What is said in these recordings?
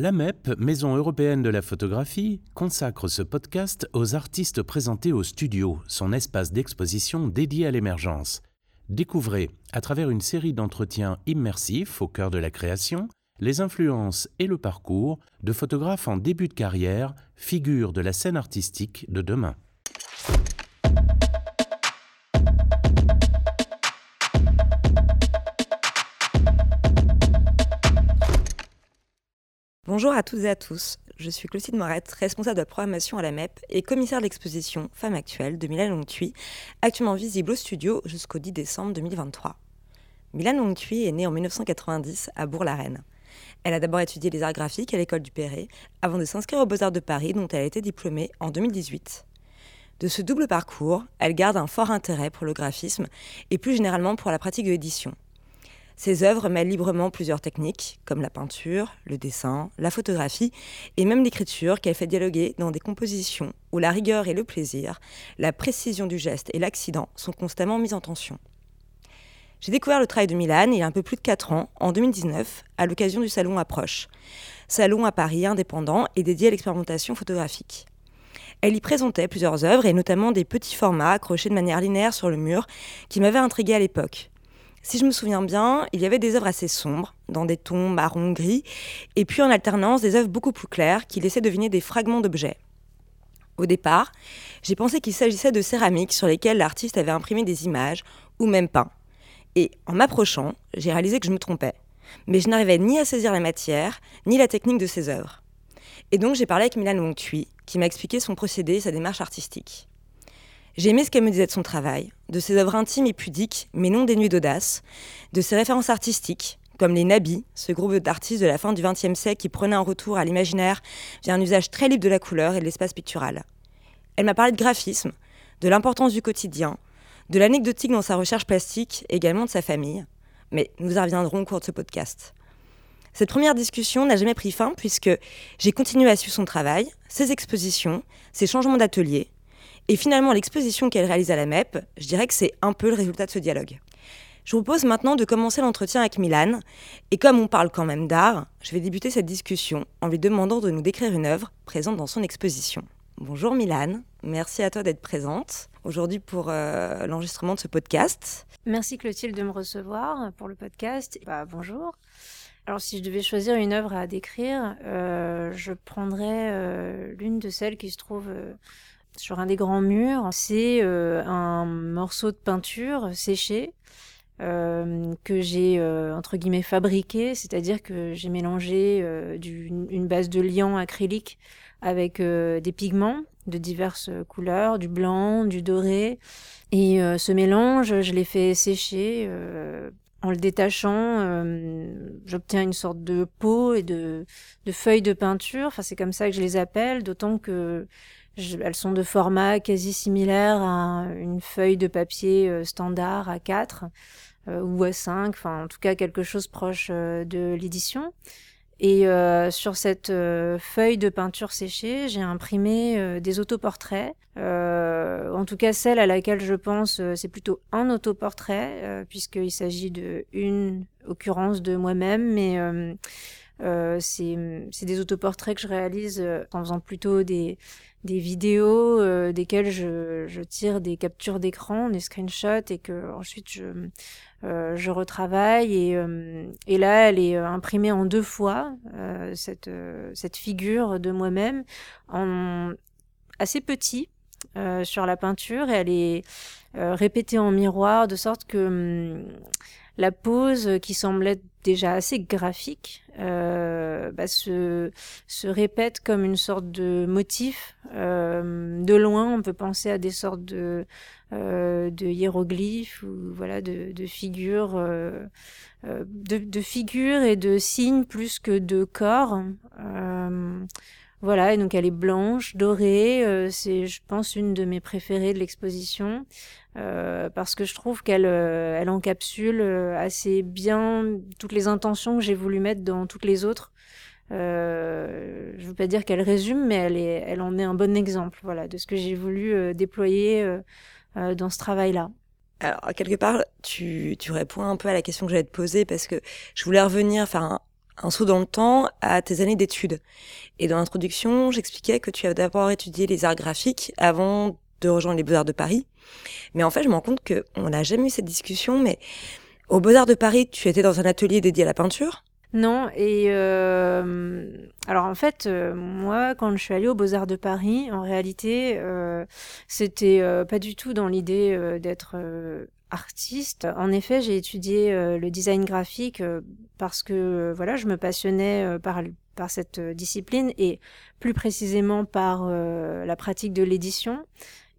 La MEP, Maison européenne de la photographie, consacre ce podcast aux artistes présentés au studio, son espace d'exposition dédié à l'émergence. Découvrez, à travers une série d'entretiens immersifs au cœur de la création, les influences et le parcours de photographes en début de carrière, figures de la scène artistique de demain. Bonjour à toutes et à tous, je suis Clotilde Morette, responsable de la programmation à la MEP et commissaire de l'exposition Femmes actuelles de Milan Longtui, actuellement visible au studio jusqu'au 10 décembre 2023. Milan Longtui est née en 1990 à Bourg-la-Reine. Elle a d'abord étudié les arts graphiques à l'école du Perret avant de s'inscrire aux Beaux-Arts de Paris dont elle a été diplômée en 2018. De ce double parcours, elle garde un fort intérêt pour le graphisme et plus généralement pour la pratique de l'édition. Ses œuvres mêlent librement plusieurs techniques, comme la peinture, le dessin, la photographie et même l'écriture qu'elle fait dialoguer dans des compositions où la rigueur et le plaisir, la précision du geste et l'accident sont constamment mis en tension. J'ai découvert le travail de Milan il y a un peu plus de 4 ans, en 2019, à l'occasion du Salon Approche, salon à Paris indépendant et dédié à l'expérimentation photographique. Elle y présentait plusieurs œuvres et notamment des petits formats accrochés de manière linéaire sur le mur qui m'avaient intrigué à l'époque. Si je me souviens bien, il y avait des œuvres assez sombres, dans des tons marron gris, et puis en alternance des œuvres beaucoup plus claires qui laissaient deviner des fragments d'objets. Au départ, j'ai pensé qu'il s'agissait de céramiques sur lesquelles l'artiste avait imprimé des images, ou même peint. Et en m'approchant, j'ai réalisé que je me trompais. Mais je n'arrivais ni à saisir la matière, ni la technique de ses œuvres. Et donc j'ai parlé avec Milan Longtui, qui m'a expliqué son procédé et sa démarche artistique. J'ai aimé ce qu'elle me disait de son travail, de ses œuvres intimes et pudiques, mais non dénuées d'audace, de ses références artistiques, comme les Nabis, ce groupe d'artistes de la fin du XXe siècle qui prenait un retour à l'imaginaire via un usage très libre de la couleur et de l'espace pictural. Elle m'a parlé de graphisme, de l'importance du quotidien, de l'anecdotique dans sa recherche plastique, également de sa famille. Mais nous y reviendrons au cours de ce podcast. Cette première discussion n'a jamais pris fin puisque j'ai continué à suivre son travail, ses expositions, ses changements d'atelier, et finalement, l'exposition qu'elle réalise à la MEP, je dirais que c'est un peu le résultat de ce dialogue. Je vous propose maintenant de commencer l'entretien avec Milan. Et comme on parle quand même d'art, je vais débuter cette discussion en lui demandant de nous décrire une œuvre présente dans son exposition. Bonjour Milan, merci à toi d'être présente aujourd'hui pour euh, l'enregistrement de ce podcast. Merci Clotilde de me recevoir pour le podcast. Bah, bonjour. Alors si je devais choisir une œuvre à décrire, euh, je prendrais euh, l'une de celles qui se trouve sur un des grands murs. C'est euh, un morceau de peinture séché euh, que j'ai euh, entre guillemets fabriqué, c'est-à-dire que j'ai mélangé une base de liant acrylique avec des pigments de diverses couleurs, du blanc, du doré. Et ce mélange, je l'ai fait sécher. en le détachant, j'obtiens une sorte de peau et de, de feuilles de peinture. Enfin, c'est comme ça que je les appelle, d'autant que elles sont de format quasi similaire à une feuille de papier euh, standard à 4 euh, ou à 5, enfin en tout cas quelque chose proche euh, de l'édition. Et sur cette feuille de peinture séchée, j'ai imprimé des autoportraits. en tout cas, celle à laquelle je pense, c'est plutôt un autoportrait, puisqu'il s'agit d'une occurrence de moi-même, mais c'est des autoportraits que je réalise en faisant plutôt des, des vidéos euh, desquelles je, je, tire des captures d'écran, des screenshots et que ensuite je, euh, je retravaille. Et, euh, et là elle est imprimée en deux fois cette, cette figure de moi-même en assez petit sur la peinture. Et elle est répétée en miroir de sorte que hum, la pose qui semblait déjà assez graphique euh, bah, se, répète comme une sorte de motif. Euh, de loin, on peut penser à des sortes de, euh, hiéroglyphes ou voilà de, figures, euh, euh, de, figures et de signes plus que de corps. Voilà, et donc elle est blanche, dorée. c'est, je pense, une de mes préférées de l'exposition. Euh, parce que je trouve qu'elle euh, elle encapsule euh, assez bien toutes les intentions que j'ai voulu mettre dans toutes les autres. Euh, je veux pas dire qu'elle résume, mais elle, est, elle en est un bon exemple, voilà, de ce que j'ai voulu déployer dans ce travail-là. Alors, quelque part, tu, tu réponds un peu à la question que j'allais te poser parce que je voulais revenir, un saut dans le temps à tes années d'études. Et dans l'introduction, j'expliquais que tu avais d'abord étudié les arts graphiques avant de rejoindre les Beaux-Arts de Paris. Mais en fait, je me rends compte qu'on n'a jamais eu cette discussion, mais aux Beaux-Arts de Paris, tu étais dans un atelier dédié à la peinture? Non, et euh, alors en fait, euh, moi, quand je suis allée aux Beaux-Arts de Paris, en réalité, euh, c'était pas du tout dans l'idée d'être artiste. En effet, j'ai étudié le design graphique parce que voilà, je me passionnais par par cette discipline et plus précisément par la pratique de l'édition.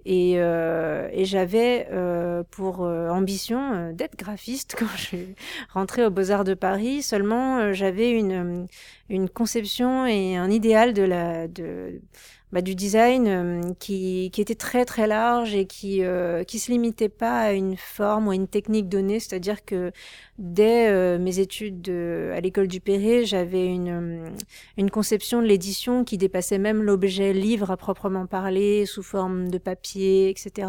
Et, euh, et j'avais euh, pour euh, ambition euh, d'être graphiste quand je suis rentrée aux Beaux-Arts de Paris. Seulement, euh, j'avais une, une conception et un idéal de la, de, bah, du design euh, qui, qui, était très très large et qui euh, qui se limitait pas à une forme ou à une technique donnée. C'est-à-dire que dès euh, mes études de, à l'école du Perret, j'avais une une conception de l'édition qui dépassait même l'objet livre à proprement parler, sous forme de papier, etc.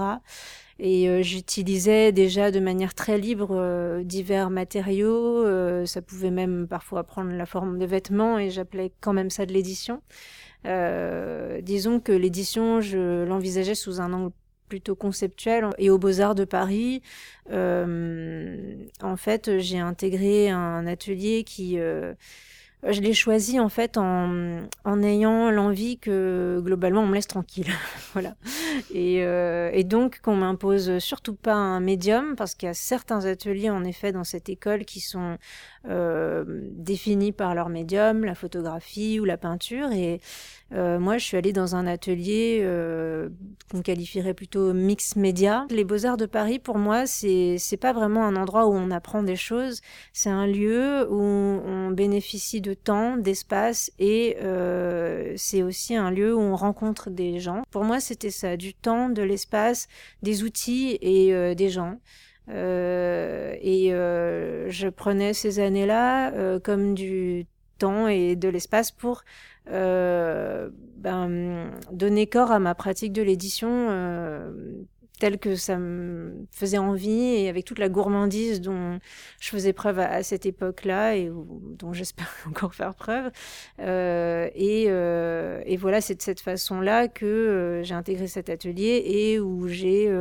Et euh, j'utilisais déjà de manière très libre euh, divers matériaux. Euh, ça pouvait même parfois prendre la forme de vêtements et j'appelais quand même ça de l'édition. Euh, disons que l'édition, je l'envisageais sous un angle plutôt conceptuel. Et aux Beaux-Arts de Paris, euh, en fait, j'ai intégré un atelier qui... Euh, je l'ai choisi en fait en, en ayant l'envie que globalement on me laisse tranquille, voilà. Et, euh, et donc qu'on m'impose surtout pas un médium parce qu'il y a certains ateliers en effet dans cette école qui sont définis par leur médium, la photographie ou la peinture. Et euh, moi, je suis allée dans un atelier euh, qu'on qualifierait plutôt mix média. Les Beaux-Arts de Paris, pour moi, c'est pas vraiment un endroit où on apprend des choses. C'est un lieu où on bénéficie de temps, d'espace et euh, c'est aussi un lieu où on rencontre des gens. Pour moi, c'était ça, du temps, de l'espace, des outils et euh, des gens. Euh, et euh, je prenais ces années-là euh, comme du temps et de l'espace pour ben, donner corps à ma pratique de l'édition telle que ça me faisait envie et avec toute la gourmandise dont je faisais preuve à, cette époque-là et dont j'espère encore faire preuve. Euh, et, euh, et, voilà, c'est de cette façon-là que j'ai intégré cet atelier et où j'ai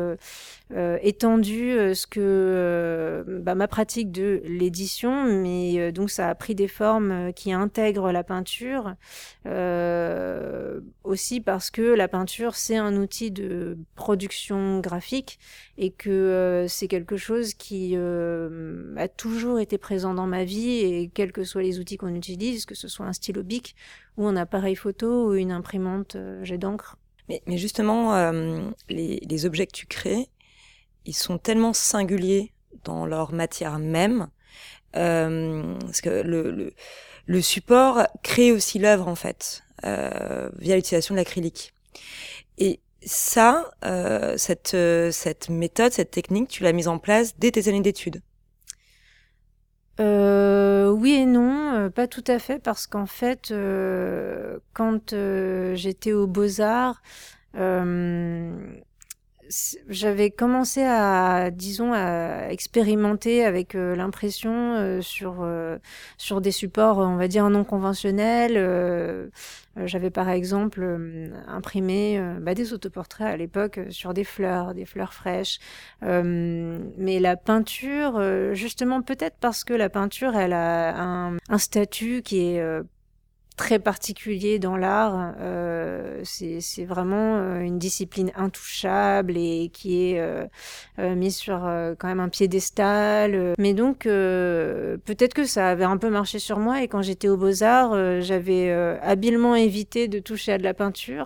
euh, euh, étendu ce que bah, ma pratique de l'édition, mais donc ça a pris des formes qui intègrent la peinture aussi parce que la peinture c'est un outil de production graphique et que euh, c'est quelque chose qui euh, a toujours été présent dans ma vie et quels que soient les outils qu'on utilise, que ce soit un stylo bic ou un appareil photo ou une imprimante euh, jet d'encre. Mais, mais, justement, euh, les, les, objets que tu crées, ils sont tellement singuliers dans leur matière même, euh, parce que le, le, support crée aussi l'œuvre en fait, via l'utilisation de l'acrylique. Et ça, euh, cette, euh, cette méthode, cette technique, tu l'as mise en place dès tes années d'études euh, oui et non, euh, pas tout à fait, parce qu'en fait, euh, quand j'étais aux beaux-arts, j'avais commencé à, disons, à expérimenter avec euh, l'impression euh, sur euh, sur des supports, on va dire non conventionnels. J'avais par exemple imprimé bah, des autoportraits à l'époque sur des fleurs, des fleurs fraîches. mais la peinture, justement, peut-être parce que la peinture, elle a un statut qui est très particulier dans l'art. Euh, c'est vraiment euh, une discipline intouchable et qui est euh, mise sur quand même un piédestal. Mais donc, peut-être que ça avait un peu marché sur moi et quand j'étais aux beaux-arts, j'avais habilement évité de toucher à de la peinture,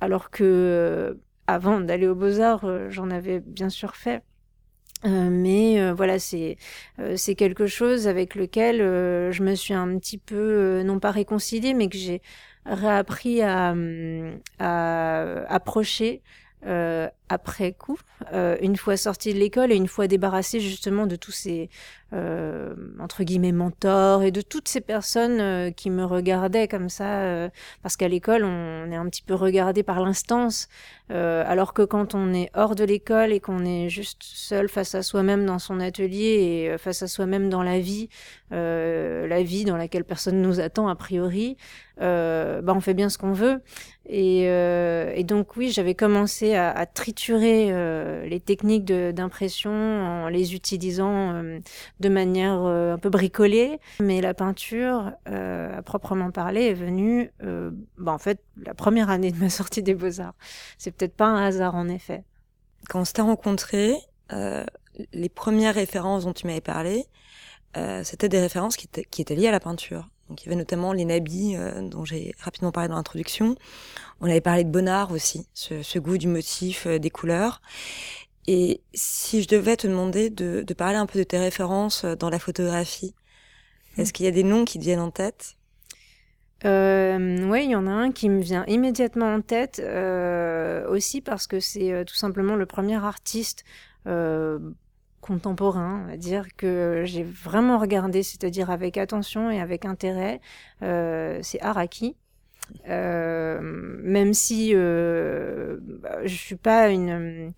alors que avant d'aller aux beaux-arts, j'en avais bien sûr fait. Euh, mais euh, voilà, c'est euh, c'est quelque chose avec lequel je me suis un petit peu, non pas réconciliée, mais que j'ai réappris à, à approcher après coup, euh, une fois sorti de l'école et une fois débarrassé justement de tous ces euh, entre guillemets mentors et de toutes ces personnes euh, qui me regardaient comme ça, parce qu'à l'école on est un petit peu regardé par l'instance, alors que quand on est hors de l'école et qu'on est juste seul face à soi-même dans son atelier et face à soi-même dans la vie, la vie dans laquelle personne nous attend a priori, bah on fait bien ce qu'on veut. Et, donc oui, j'avais commencé à, à triturer les techniques d'impression en les utilisant de manière euh, un peu bricolée, mais la peinture, euh, à proprement parler, est venue, euh, bah, en fait, la première année de ma sortie des Beaux-Arts. C'est peut-être pas un hasard, en effet. Quand on s'était rencontrés, les premières références dont tu m'avais parlé, c'était des références qui étaient, liées à la peinture. Donc il y avait notamment les nabis dont j'ai rapidement parlé dans l'introduction. On avait parlé de Bonnard aussi, ce, ce goût du motif, des couleurs. Et si je devais te demander de, de, parler un peu de tes références euh, dans la photographie, est-ce qu'il y a des noms qui te viennent en tête? Euh, oui, il y en a un qui me vient immédiatement en tête, euh, aussi parce que c'est euh, tout simplement le premier artiste euh, contemporain, on va dire, que j'ai vraiment regardé, c'est-à-dire avec attention et avec intérêt. c'est Araki. même si bah, je suis pas une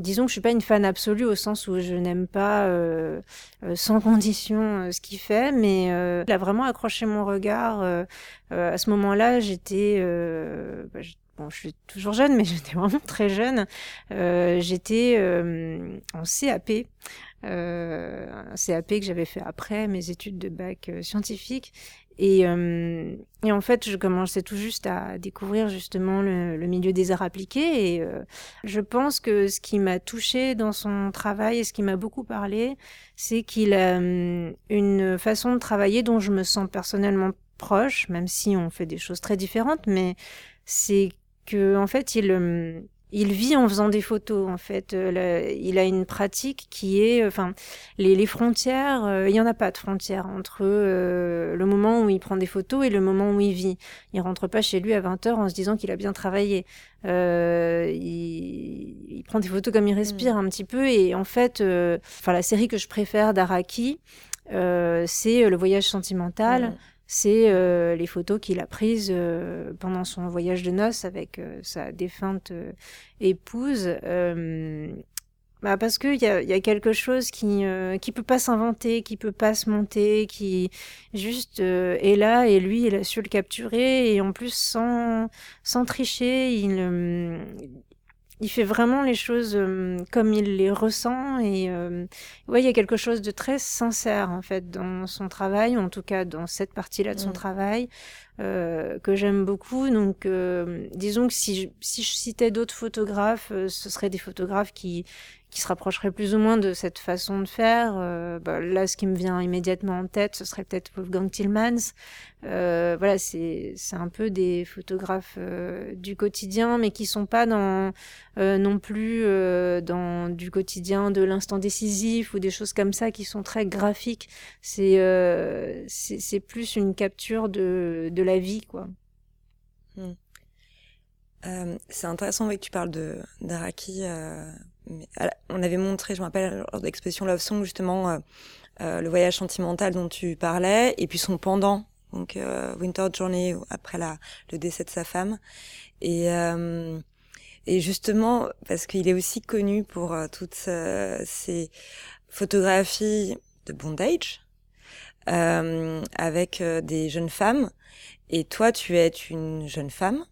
disons que je suis pas une fan absolue au sens où je n'aime pas euh, euh, sans condition euh, ce qu'il fait, mais il a vraiment accroché mon regard. à ce moment-là, j'étais, bah, je suis toujours jeune, mais j'étais vraiment très jeune. j'étais en CAP. un CAP que j'avais fait après mes études de bac scientifique et, euh, et, en fait, je commençais tout juste à découvrir justement le, le milieu des arts appliqués. Et euh, je pense que ce qui m'a touché dans son travail et ce qui m'a beaucoup parlé, c'est qu'il a euh, une façon de travailler dont je me sens personnellement proche, même si on fait des choses très différentes. Mais c'est que en fait, il euh, il vit en faisant des photos en fait. Euh, il a une pratique qui est, enfin, les, les frontières, euh, il y en a pas de frontières entre euh, le moment où il prend des photos et le moment où il vit. Il rentre pas chez lui à 20 h en se disant qu'il a bien travaillé. Il, il, prend des photos comme il respire mm. un petit peu et en fait, enfin, la série que je préfère d'Araki, c'est le voyage sentimental. C'est euh, les photos qu'il a prises euh, pendant son voyage de noces avec euh, sa défunte épouse. Bah parce qu'il y a, y a quelque chose qui qui peut pas s'inventer, qui peut pas se monter, qui juste est là et lui il a su le capturer et en plus sans sans tricher, il il fait vraiment les choses euh, comme il les ressent et euh, ouais, il y a quelque chose de très sincère en fait dans son travail, en tout cas dans cette partie-là de son mm. travail euh, que j'aime beaucoup. Donc, euh, disons que si je, si je citais d'autres photographes, ce seraient des photographes qui qui se rapprocherait plus ou moins de cette façon de faire. Euh, bah, là, ce qui me vient immédiatement en tête, ce serait peut-être Wolfgang Tillmans. Euh, voilà, c'est un peu des photographes euh, du quotidien, mais qui sont pas dans non plus dans du quotidien de l'instant décisif ou des choses comme ça qui sont très graphiques. C'est c'est plus une capture de de la vie, quoi. Hmm. c'est intéressant que tu parles de d'Araki on avait montré, je me rappelle, lors Love Song, justement, euh, euh, le voyage sentimental dont tu parlais, et puis son pendant, donc euh, Winter Journey, après la, le décès de sa femme. Et, et justement, parce qu'il est aussi connu pour toutes ces photographies de bondage, avec des jeunes femmes. Et toi, tu es une jeune femme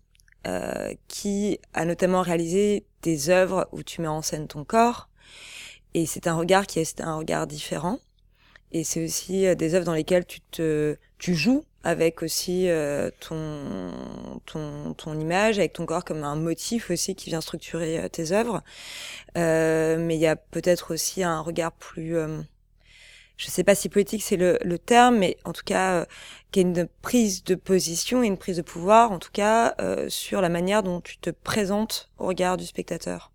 euh, qui a notamment réalisé des œuvres où tu mets en scène ton corps. Et c'est un regard qui est un regard différent. Et c'est aussi euh, des œuvres dans lesquelles tu te, tu joues avec aussi euh, ton, ton, ton image, avec ton corps comme un motif aussi qui vient structurer tes œuvres. mais il y a peut-être aussi un regard plus je sais pas si politique c'est le, le, terme, mais en tout cas, euh, qui est une prise de position et une prise de pouvoir, en tout cas, euh, sur la manière dont tu te présentes au regard du spectateur.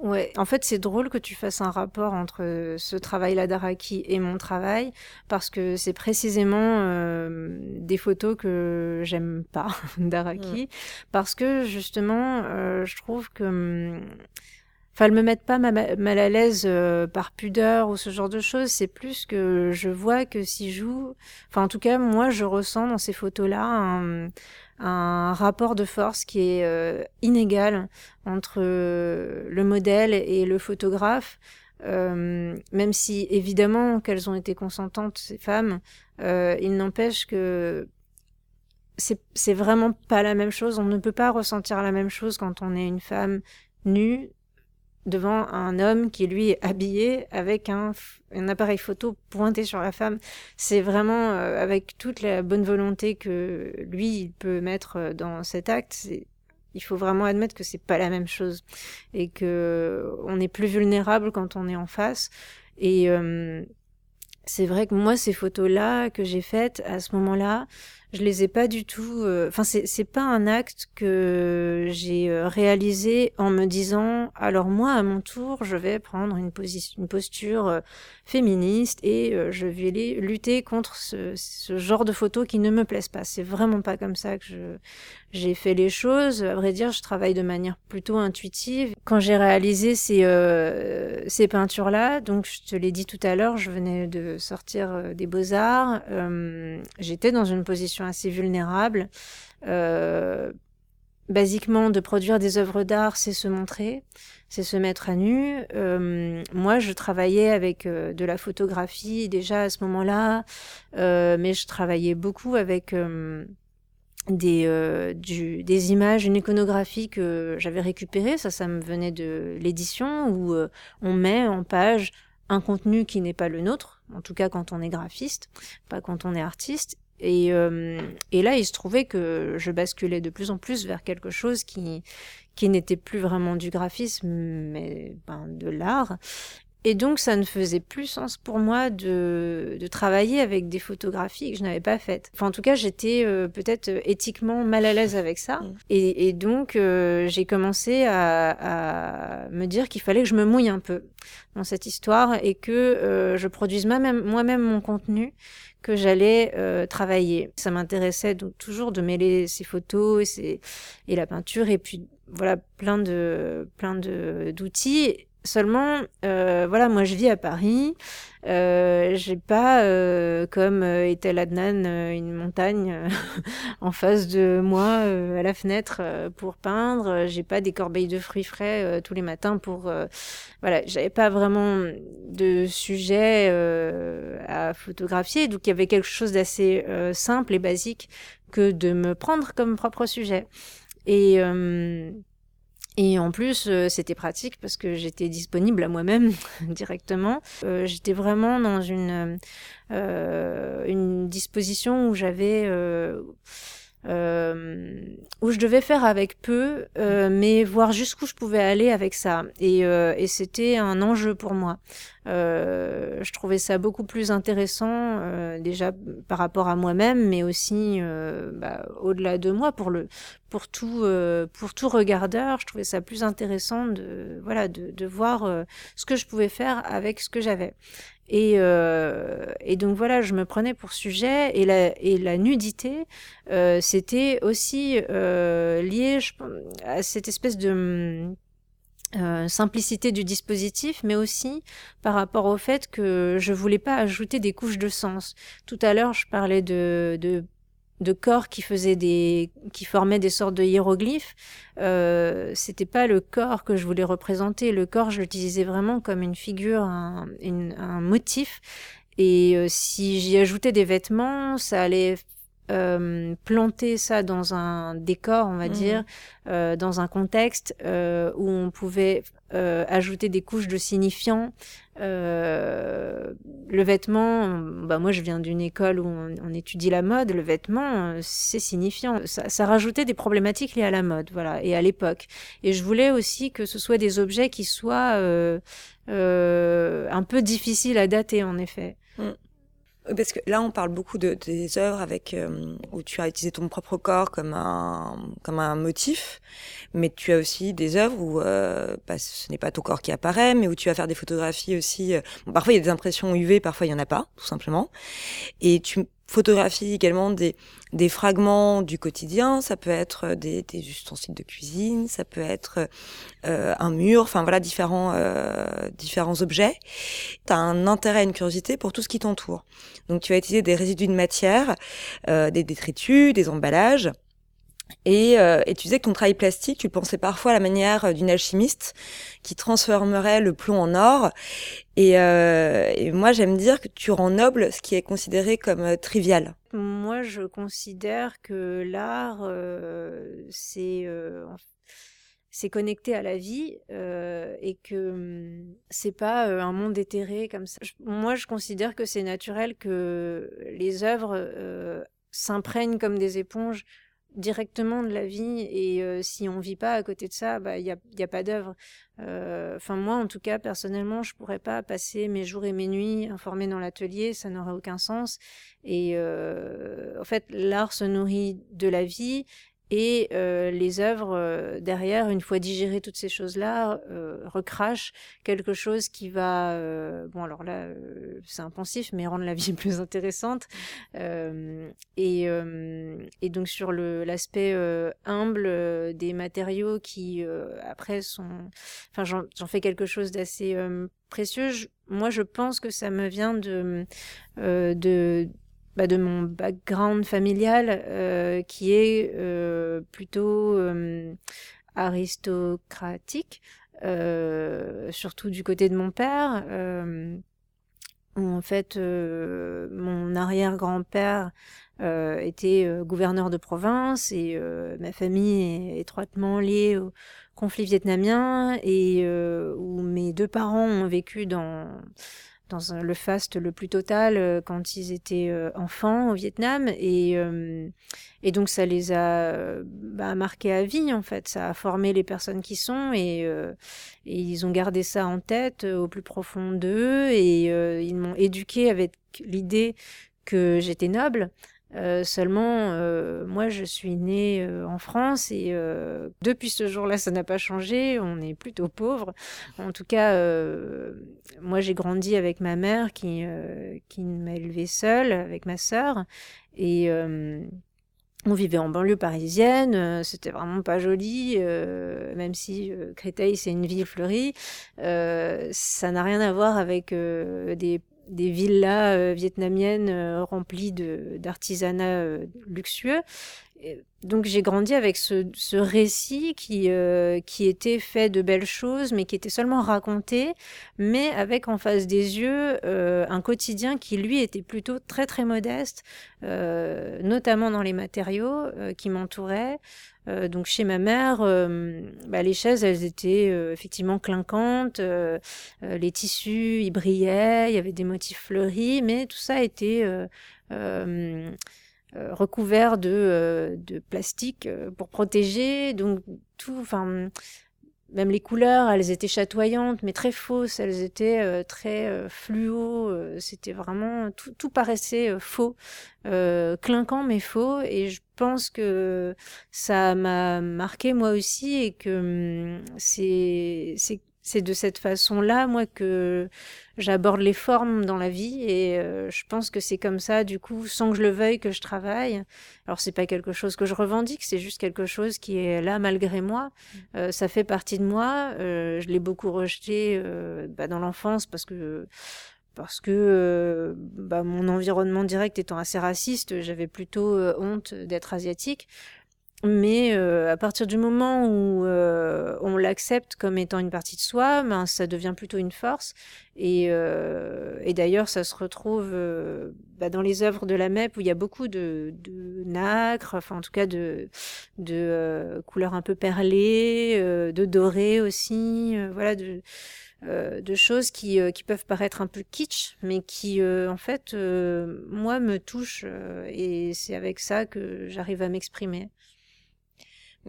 Ouais, en fait, c'est drôle que tu fasses un rapport entre ce travail-là d'Araki et mon travail, parce que c'est précisément euh, des photos que j'aime pas d'Araki, mm. parce que justement, euh, je trouve que hum, Enfin, elles me mettent pas mal à l'aise euh, par pudeur ou ce genre de choses. C'est plus que je vois que s'ils jouent, enfin en tout cas moi je ressens dans ces photos-là un, un, rapport de force qui est euh, inégal entre euh, le modèle et le photographe. même si évidemment qu'elles ont été consentantes ces femmes, il n'empêche que c'est vraiment pas la même chose. On ne peut pas ressentir la même chose quand on est une femme nue devant un homme qui lui est habillé avec un, appareil photo pointé sur la femme. C'est vraiment euh, avec toute la bonne volonté que lui il peut mettre euh, dans cet acte. Il faut vraiment admettre que c'est pas la même chose et que on est plus vulnérable quand on est en face. Et euh, c'est vrai que moi ces photos là que j'ai faites à ce moment-là, je les ai pas du tout. Euh, enfin, c'est c'est pas un acte que j'ai euh, réalisé en me disant alors moi à mon tour je vais prendre une position, une posture euh, féministe et je vais lutter contre ce, genre de photos qui ne me plaisent pas. C'est vraiment pas comme ça que j'ai fait les choses. À vrai dire, je travaille de manière plutôt intuitive. Quand j'ai réalisé ces, euh, ces peintures-là, donc je te l'ai dit tout à l'heure, je venais de sortir euh, des beaux-arts. Euh, J'étais dans une position assez vulnérable. Euh, basiquement, de produire des œuvres d'art, c'est se montrer, c'est se mettre à nu. Euh, moi, je travaillais avec euh, de la photographie déjà à ce moment-là, euh, mais je travaillais beaucoup avec des, des images, une iconographie que j'avais récupérée. Ça, ça me venait de l'édition où on met en page un contenu qui n'est pas le nôtre, en tout cas quand on est graphiste, pas quand on est artiste. Et, euh, et là, il se trouvait que je basculais de plus en plus vers quelque chose qui, qui n'était plus vraiment du graphisme, mais ben, de l'art. Et donc, ça ne faisait plus sens pour moi de, de travailler avec des photographies que je n'avais pas faites. Enfin, en tout cas, j'étais euh, peut-être euh, éthiquement mal à l'aise avec ça. Mm. Et, et, donc, euh, j'ai commencé à, à, me dire qu'il fallait que je me mouille un peu dans cette histoire et que euh, je produise moi-même moi -même mon contenu que j'allais travailler. Ça m'intéressait donc toujours de mêler ces photos et, ces, et la peinture et puis voilà plein de plein de d'outils Seulement, euh, voilà, moi je vis à Paris. Euh, j'ai pas, euh, comme euh, Etel Adnan, euh, une montagne euh, en face de moi à la fenêtre pour peindre. J'ai pas des corbeilles de fruits frais tous les matins pour. voilà, j'avais pas vraiment de sujet à photographier. Donc il y avait quelque chose d'assez simple et basique que de me prendre comme propre sujet. Et. Et en plus, euh, c'était pratique parce que j'étais disponible à moi-même directement. Euh, j'étais vraiment dans une, euh, une disposition où j'avais... Euh, où je devais faire avec peu, euh, mais voir jusqu'où je pouvais aller avec ça. Et, euh, et c'était un enjeu pour moi. Euh, je trouvais ça beaucoup plus intéressant, euh, déjà par rapport à moi-même, mais aussi euh, bah, au-delà de moi pour le pour tout pour tout regardeur. Je trouvais ça plus intéressant de voilà de, de voir ce que je pouvais faire avec ce que j'avais. Et, euh, et, donc voilà, je me prenais pour sujet et la, nudité, euh, c'était aussi euh, lié à cette espèce de simplicité du dispositif, mais aussi par rapport au fait que je voulais pas ajouter des couches de sens. Tout à l'heure, je parlais de de corps qui faisaient des qui formaient des sortes de hiéroglyphes euh, c'était pas le corps que je voulais représenter le corps je l'utilisais vraiment comme une figure un, une, un motif et euh, si j'y ajoutais des vêtements ça allait euh, planter ça dans un décor, on va mmh. dire, euh, dans un contexte euh, où on pouvait euh, ajouter des couches de signifiants. Euh, le vêtement, bah moi je viens d'une école où on, étudie la mode, le vêtement c'est signifiant. Ça, rajoutait des problématiques liées à la mode, voilà, et à l'époque. Et je voulais aussi que ce soit des objets qui soient un peu difficiles à dater, en effet. Mmh. Parce que là, on parle beaucoup de, des œuvres avec euh, où tu as utilisé ton propre corps comme un comme un motif, mais tu as aussi des œuvres où euh, bah, ce n'est pas ton corps qui apparaît, mais où tu vas faire des photographies aussi. Euh, bon, parfois, il y a des impressions UV, parfois il y en a pas, tout simplement. Et tu photographies également des, des fragments du quotidien, ça peut être des, des ustensiles de cuisine, ça peut être euh, un mur, enfin voilà, différents, euh, différents objets. Tu as un intérêt, une curiosité pour tout ce qui t'entoure. Donc tu vas utiliser des résidus de matière, euh, des détritus, des emballages. Et, euh, et, tu disais que ton travail plastique, tu le pensais parfois à la manière d'une alchimiste qui transformerait le plomb en or. Et, euh, et moi, j'aime dire que tu rends noble ce qui est considéré comme euh, trivial. Moi, je considère que l'art, euh, c'est euh, c'est connecté à la vie euh, et que hum, c'est pas euh, un monde éthéré comme ça. Moi, je considère que c'est naturel que les œuvres euh, s'imprègnent comme des éponges directement de la vie et euh, si on vit pas à côté de ça, bah il y a, pas d'œuvre. Enfin moi en tout cas personnellement, je pourrais pas passer mes jours et mes nuits informés dans l'atelier, ça n'aurait aucun sens. Et en fait l'art se nourrit de la vie et euh, les œuvres euh, derrière, une fois digérées toutes ces choses-là, euh, recrachent quelque chose qui va, euh, bon alors là euh, c'est impensif, mais rendre la vie plus intéressante. Euh, et, et, donc sur l'aspect humble des matériaux qui après sont, enfin j'en fais quelque chose d'assez précieux. Je, moi je pense que ça me vient de de bah, de mon background familial euh, qui est euh, plutôt euh, aristocratique, surtout du côté de mon père. Euh, en fait, mon arrière-grand-père était gouverneur de province et ma famille est étroitement liée au conflit vietnamien et où mes deux parents ont vécu dans dans le faste le plus total euh, quand ils étaient euh, enfants au Vietnam. Et euh, et donc ça les a bah, marqués à vie en fait. Ça a formé les personnes qui sont et, et ils ont gardé ça en tête au plus profond d'eux. Et ils m'ont éduqué avec l'idée que j'étais noble euh, seulement, euh, moi, je suis née euh, en France et depuis ce jour-là, ça n'a pas changé. On est plutôt pauvre. En tout cas, moi, j'ai grandi avec ma mère qui, qui m'a élevée seule avec ma sœur et on vivait en banlieue parisienne, c'était vraiment pas joli, même si Créteil c'est une ville fleurie. Ça n'a rien à voir avec des des villas euh, vietnamiennes euh, remplies d'artisanat euh, luxueux. Donc j'ai grandi avec ce, récit qui, euh, qui était fait de belles choses, mais qui était seulement raconté, mais avec en face des yeux euh, un quotidien qui lui était plutôt très très modeste, euh, notamment dans les matériaux qui m'entouraient. donc chez ma mère, bah, les chaises elles étaient effectivement clinquantes, les tissus ils brillaient, il y avait des motifs fleuris, mais tout ça était euh, recouvert de, euh, de plastique euh, pour protéger. Donc tout, enfin, même les couleurs, elles étaient chatoyantes, mais très fausses. Elles étaient très fluo. C'était vraiment tout, tout paraissait faux, clinquant mais faux. Et je pense que ça m'a marqué moi aussi et que hum, c'est c'est c'est de cette façon-là, moi, que j'aborde les formes dans la vie et euh, je pense que c'est comme ça, du coup, sans que je le veuille, que je travaille. Alors, c'est pas quelque chose que je revendique, c'est juste quelque chose qui est là malgré moi. Mm. Euh, ça fait partie de moi. Euh, je l'ai beaucoup rejeté bah, dans l'enfance parce que parce que euh, bah, mon environnement direct étant assez raciste, j'avais plutôt honte d'être asiatique. Mais euh, à partir du moment où euh, on l'accepte comme étant une partie de soi, ben, ça devient plutôt une force. Et, euh, et d'ailleurs, ça se retrouve euh, bah, dans les œuvres de la MEP où il y a beaucoup de, de nacre, enfin en tout cas de, de euh, couleurs un peu perlées, euh, de doré aussi, voilà, de, de choses qui, qui peuvent paraître un peu kitsch, mais qui en fait, moi, me touchent. et c'est avec ça que j'arrive à m'exprimer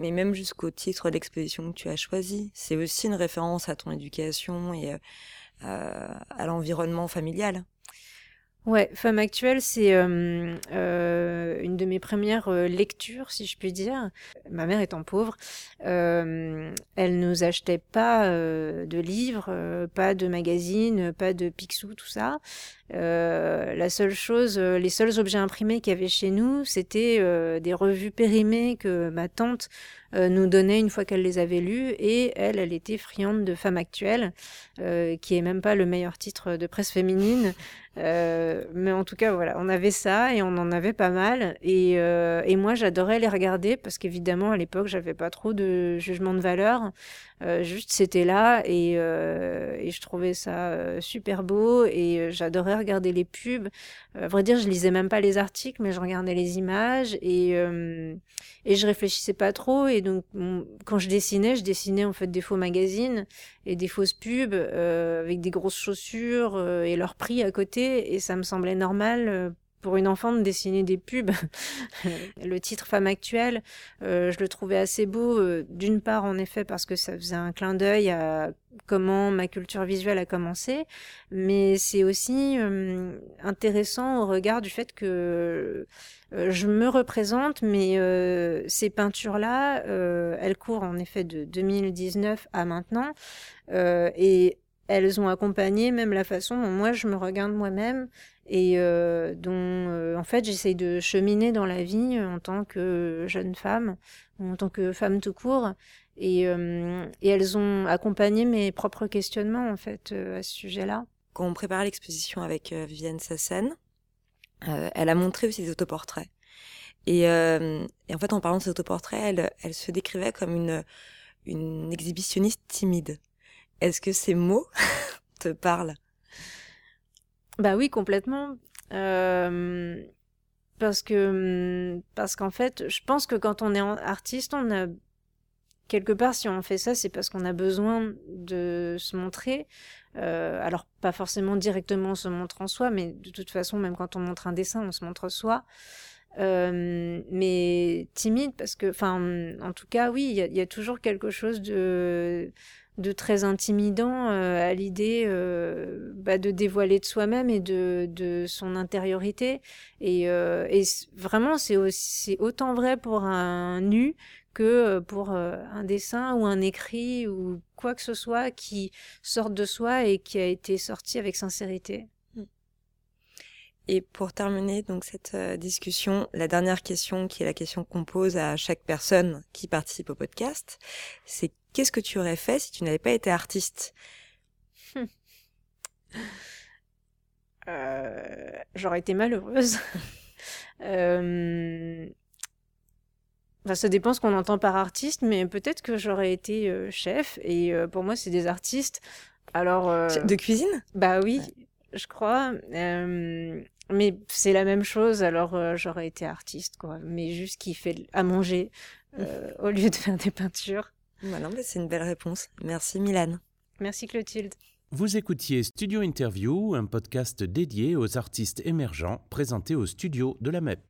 mais même jusqu'au titre d'exposition que tu as choisi. C'est aussi une référence à ton éducation et euh, à l'environnement familial. Ouais, Femme actuelle, c'est euh, euh, une de mes premières lectures, si je puis dire. Ma mère étant pauvre, elle nous achetait pas de livres, pas de magazines, pas de Picsou, tout ça. La seule chose, les seuls objets imprimés qu'il y avait chez nous, c'était des revues périmées que ma tante nous donnait une fois qu'elle les avait lues. Et elle, elle était friande de Femme Actuelle, qui est même pas le meilleur titre de presse féminine. Euh, mais en tout cas, voilà, on avait ça et on en avait pas mal. Et, euh, et moi, j'adorais les regarder parce qu'évidemment, à l'époque, j'avais pas trop de jugement de valeur. Euh, juste, c'était là et, et, je trouvais ça super beau et j'adorais regarder les pubs. à vrai dire, je lisais même pas les articles, mais je regardais les images et, et je réfléchissais pas trop. Et donc, quand je dessinais, je dessinais en fait des faux magazines et des fausses pubs avec des grosses chaussures et leur prix à côté et ça me semblait normal euh, pour une enfant de dessiner des pubs. le titre Femme actuelle, euh, je le trouvais assez beau, euh, d'une part en effet parce que ça faisait un clin d'œil à comment ma culture visuelle a commencé, mais c'est aussi intéressant au regard du fait que je me représente, mais ces peintures-là, elles courent en effet de 2019 à maintenant, et elles ont accompagné même la façon dont moi je me regarde moi-même et euh, dont euh, en fait j'essaye de cheminer dans la vie en tant que jeune femme, en tant que femme tout court. Et, euh, elles ont accompagné mes propres questionnements en fait à ce sujet-là. Quand on prépare l'exposition avec Viviane Sassen, elle a montré aussi des autoportraits. Et, en fait, en parlant de ces autoportraits, elle, elle se décrivait comme une, une exhibitionniste timide. Est-ce que ces mots te parlent? Bah oui, complètement. Euh, parce que parce qu'en fait, je pense que quand on est artiste, on a quelque part, si on fait ça, c'est parce qu'on a besoin de se montrer. Euh, alors pas forcément directement se montrer en soi, mais de toute façon, même quand on montre un dessin, on se montre soi. Euh, mais timide parce que, enfin, en tout cas, oui, il y, a toujours quelque chose de de très intimidant euh, à l'idée euh, bah, de dévoiler de soi-même et de, de, son intériorité. Et, euh, vraiment, c'est autant vrai pour un nu que pour un dessin ou un écrit ou quoi que ce soit qui sorte de soi et qui a été sorti avec sincérité. Et pour terminer donc cette discussion, la dernière question qui est la question qu'on pose à chaque personne qui participe au podcast, c'est qu'est-ce que tu aurais fait si tu n'avais pas été artiste? Euh, J'aurais été malheureuse. euh... ça dépend ce qu'on entend par artiste, mais peut-être que j'aurais été euh, chef. Et euh, pour moi, c'est des artistes. Alors. De cuisine? Bah oui, je crois. mais c'est la même chose. Alors j'aurais été artiste, quoi. Mais juste qui fait à manger au lieu de faire des peintures. Bah c'est une belle réponse. Merci Milan. Merci Clotilde. Vous écoutiez Studio Interview, un podcast dédié aux artistes émergents présentés au studio de la MEP.